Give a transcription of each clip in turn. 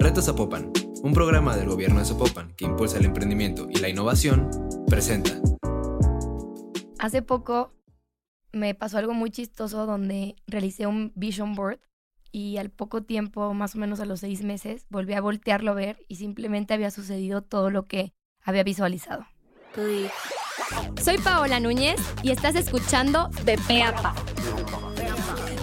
Reto Zapopan, un programa del gobierno de Zapopan que impulsa el emprendimiento y la innovación, presenta. Hace poco me pasó algo muy chistoso donde realicé un vision board y al poco tiempo, más o menos a los seis meses, volví a voltearlo a ver y simplemente había sucedido todo lo que había visualizado. Soy Paola Núñez y estás escuchando De Pe a Pa.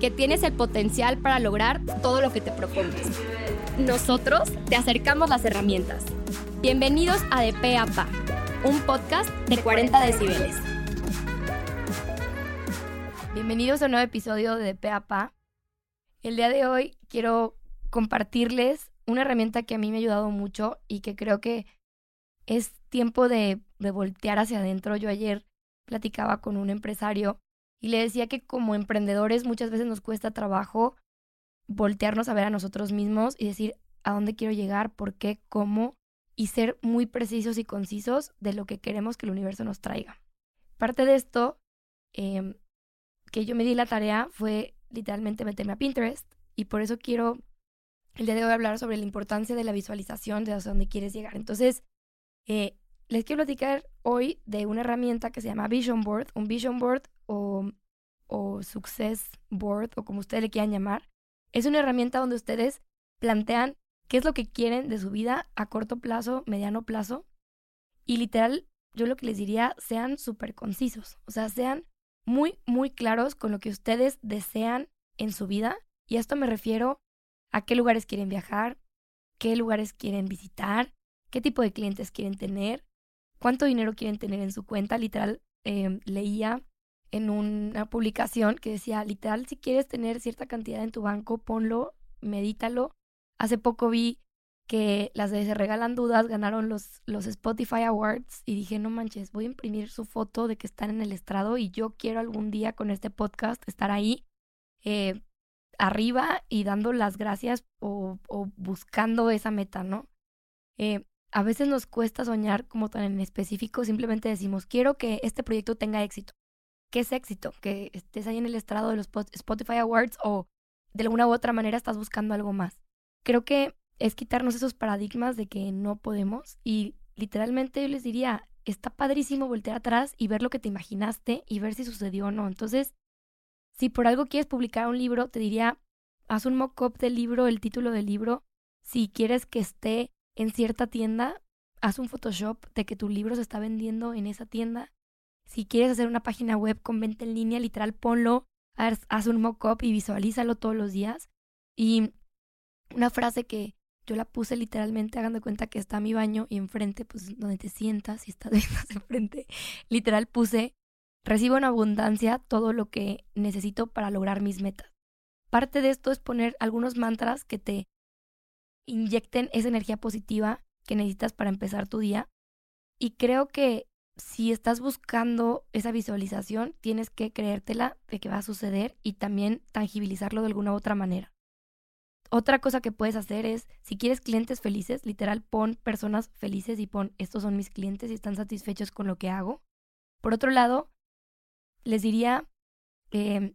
que tienes el potencial para lograr todo lo que te propongas. Nosotros te acercamos las herramientas Bienvenidos a De Pe a Pa, un podcast de 40 decibeles. Bienvenidos a un nuevo episodio de De Pe a Pa. El día de hoy quiero compartirles una herramienta que a mí me ha ayudado mucho y que creo que es tiempo de, de voltear hacia adentro. Yo ayer platicaba con un empresario y le decía que como emprendedores muchas veces nos cuesta trabajo voltearnos a ver a nosotros mismos y decir a dónde quiero llegar, por qué, cómo y ser muy precisos y concisos de lo que queremos que el universo nos traiga. Parte de esto em, que yo me di la tarea fue literalmente meterme a Pinterest y por eso quiero el día de hoy hablar sobre la importancia de la visualización de hacia dónde quieres llegar. Entonces, eh, les quiero platicar hoy de una herramienta que se llama Vision Board, un Vision Board o, o Success Board o como ustedes le quieran llamar. Es una herramienta donde ustedes plantean qué es lo que quieren de su vida a corto plazo, mediano plazo. Y literal, yo lo que les diría, sean súper concisos, o sea, sean muy, muy claros con lo que ustedes desean en su vida. Y a esto me refiero a qué lugares quieren viajar, qué lugares quieren visitar, qué tipo de clientes quieren tener, cuánto dinero quieren tener en su cuenta. Literal, em, leía en una publicación que decía, literal, si quieres tener cierta cantidad en tu banco, ponlo, medítalo Hace poco vi que las de Se Regalan Dudas ganaron los, los Spotify Awards y dije, no manches, voy a imprimir su foto de que están en el estrado y yo quiero algún día con este podcast estar ahí eh, arriba y dando las gracias o, buscando esa meta, ¿no? Eh, a veces nos cuesta soñar como tan en específico, simplemente decimos, quiero que este proyecto tenga éxito. ¿Qué es éxito? Que estés ahí en el estrado de los Spotify Awards o de alguna u otra manera estás buscando algo más creo que es quitarnos esos paradigmas de que no podemos y literalmente yo les diría, está padrísimo voltear atrás y ver lo que te imaginaste y ver si sucedió o no. Entonces, si por algo quieres publicar un libro, te diría, haz un mock-up del libro, el título del libro. Si quieres que esté en cierta tienda, haz un Photoshop de que tu libro se está vendiendo en esa tienda. Si quieres hacer una página web con venta en línea, literal, ponlo, haz, un mock-up y visualízalo todos los días. Y una frase que yo la puse literalmente, hagan de cuenta que está mi baño y enfrente, pues donde te sientas y estás enfrente, literal puse, recibo en abundancia todo lo que necesito para lograr mis metas. Parte de esto es poner algunos mantras que te inyecten esa energía positiva que necesitas para empezar tu día. Y creo que si estás buscando esa visualización, tienes que creértela de que va a suceder y también tangibilizarlo de alguna otra manera. Otra cosa que puedes hacer es, si quieres clientes felices, literal, pon personas felices y pon, estos son mis clientes y están satisfechos con lo que hago. Por otro lado, les diría, eh,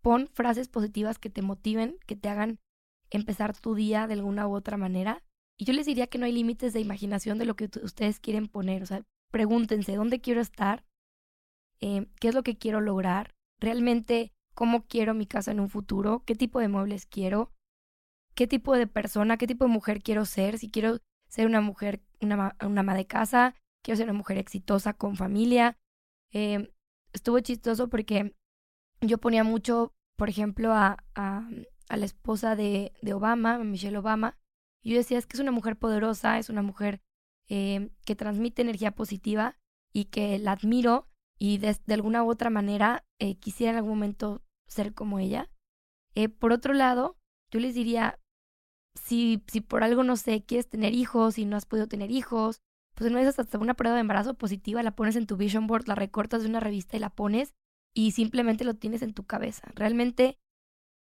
pon frases positivas que te motiven, que te hagan empezar tu día de alguna u otra manera. Y yo les diría que no hay límites de imaginación de lo que ustedes quieren poner. O sea, pregúntense, ¿dónde quiero estar? Eh, ¿Qué es lo que quiero lograr? ¿Realmente cómo quiero mi casa en un futuro? ¿Qué tipo de muebles quiero? qué tipo de persona, qué tipo de mujer quiero ser, si quiero ser una mujer, una, una ama de casa, quiero ser una mujer exitosa con familia. Eh, estuvo chistoso porque yo ponía mucho, por ejemplo, a, a, la esposa de, de, Obama, Michelle Obama, y yo decía, es que es una mujer poderosa, es una mujer eh, que transmite energía positiva y que la admiro y de, alguna u otra manera eh, quisiera en algún momento ser como ella. Eh, por otro lado, yo les diría, si, si por algo, no sé, quieres tener hijos y no has podido tener hijos, pues no es hasta una prueba de embarazo positiva, la pones en tu vision board, la recortas de una revista y la pones y simplemente lo tienes en tu cabeza. Realmente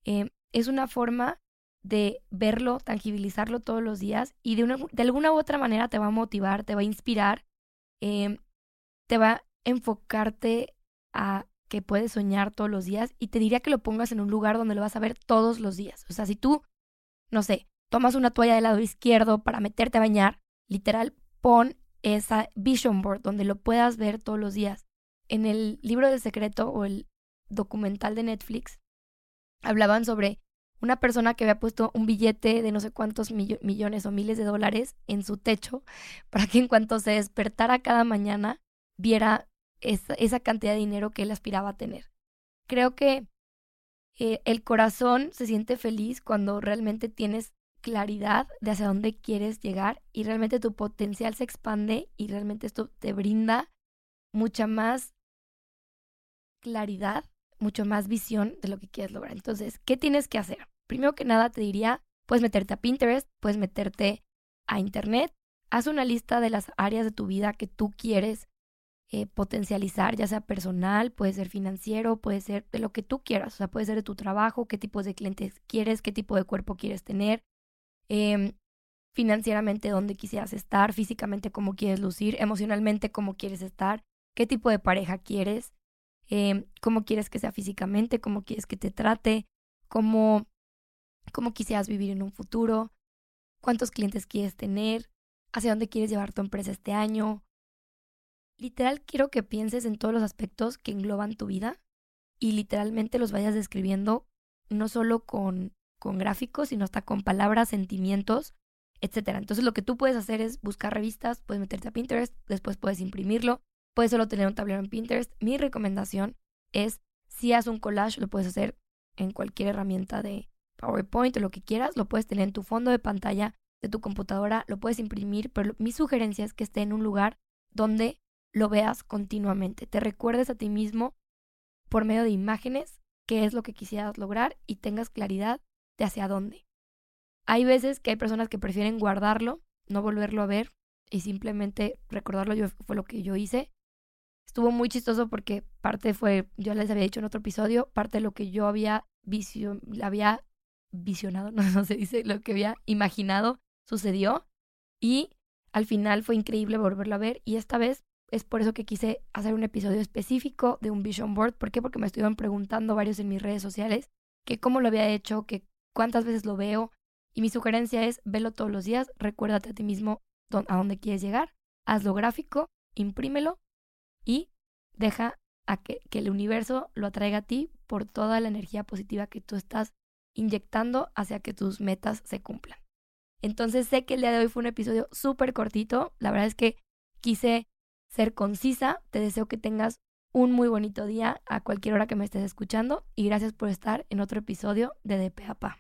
eh, es una forma de verlo, tangibilizarlo todos los días y de, una, de alguna u otra manera te va a motivar, te va a inspirar, eh, te va a enfocarte a que puedes soñar todos los días y te diría que lo pongas en un lugar donde lo vas a ver todos los días. O sea, si tú, no sé, tomas una toalla del lado izquierdo para meterte a bañar, literal, pon esa vision board donde lo puedas ver todos los días. En el libro del secreto o el documental de Netflix hablaban sobre una persona que había puesto un billete de no sé cuántos millones o miles de dólares en su techo para que en cuanto se despertara cada mañana viera esa, esa cantidad de dinero que él aspiraba a tener. Creo que eh, el corazón se siente feliz cuando realmente tienes claridad de hacia dónde quieres llegar y realmente tu potencial se expande y realmente esto te brinda mucha más claridad, mucho más visión de lo que quieres lograr. Entonces, ¿qué tienes que hacer? Primero que nada te diría, puedes meterte a Pinterest, puedes meterte a Internet, haz una lista de las áreas de tu vida que tú quieres eh, potencializar, ya sea personal, puede ser financiero, puede ser de lo que tú quieras, o sea, puede ser de tu trabajo, qué tipos de clientes quieres, qué tipo de cuerpo quieres tener, em, financieramente dónde quisieras estar, físicamente cómo quieres lucir, emocionalmente cómo quieres estar, qué tipo de pareja quieres, em, cómo quieres que sea físicamente, cómo quieres que te trate, cómo cómo quisieras vivir en un futuro, cuántos clientes quieres tener, hacia dónde quieres llevar tu empresa este año. Literal, quiero que pienses en todos los aspectos que engloban tu vida y literalmente los vayas describiendo no solo con, con gráficos, sino hasta con palabras, sentimientos, etc. Entonces lo que tú puedes hacer es buscar revistas, puedes meterte a Pinterest, después puedes imprimirlo, puedes solo tener un tablero en Pinterest. Mi recomendación es, si haces un collage, lo puedes hacer en cualquier herramienta de, PowerPoint o lo que quieras, lo puedes tener en tu fondo de pantalla de tu computadora, lo puedes imprimir, pero mi sugerencia es que esté en un lugar donde lo veas continuamente, te recuerdes a ti mismo por medio de imágenes qué es lo que quisieras lograr y tengas claridad de hacia dónde. Hay veces que hay personas que prefieren guardarlo, no volverlo a ver y simplemente recordarlo, yo, fue lo que yo hice. Estuvo muy chistoso porque parte fue, yo les había dicho en otro episodio, parte de lo que yo había, vision, había visionado, no, se dice, lo que había imaginado sucedió y al final fue increíble volverlo a ver y esta vez es por eso que quise hacer un episodio específico de un vision board. ¿Por qué? Porque me estuvieron preguntando varios en mis redes sociales que cómo lo había hecho, que cuántas veces lo veo. Y mi sugerencia es, velo todos los días, recuérdate a ti mismo a dónde quieres llegar, hazlo gráfico, imprímelo y deja a que, que el universo lo atraiga a ti por toda la energía positiva que tú estás inyectando hacia que tus metas se cumplan. Entonces sé que el día de hoy fue un episodio súper cortito. La verdad es que quise ser concisa. Te deseo que tengas un muy bonito día a cualquier hora que me estés escuchando y gracias por estar en otro episodio de DPAPA.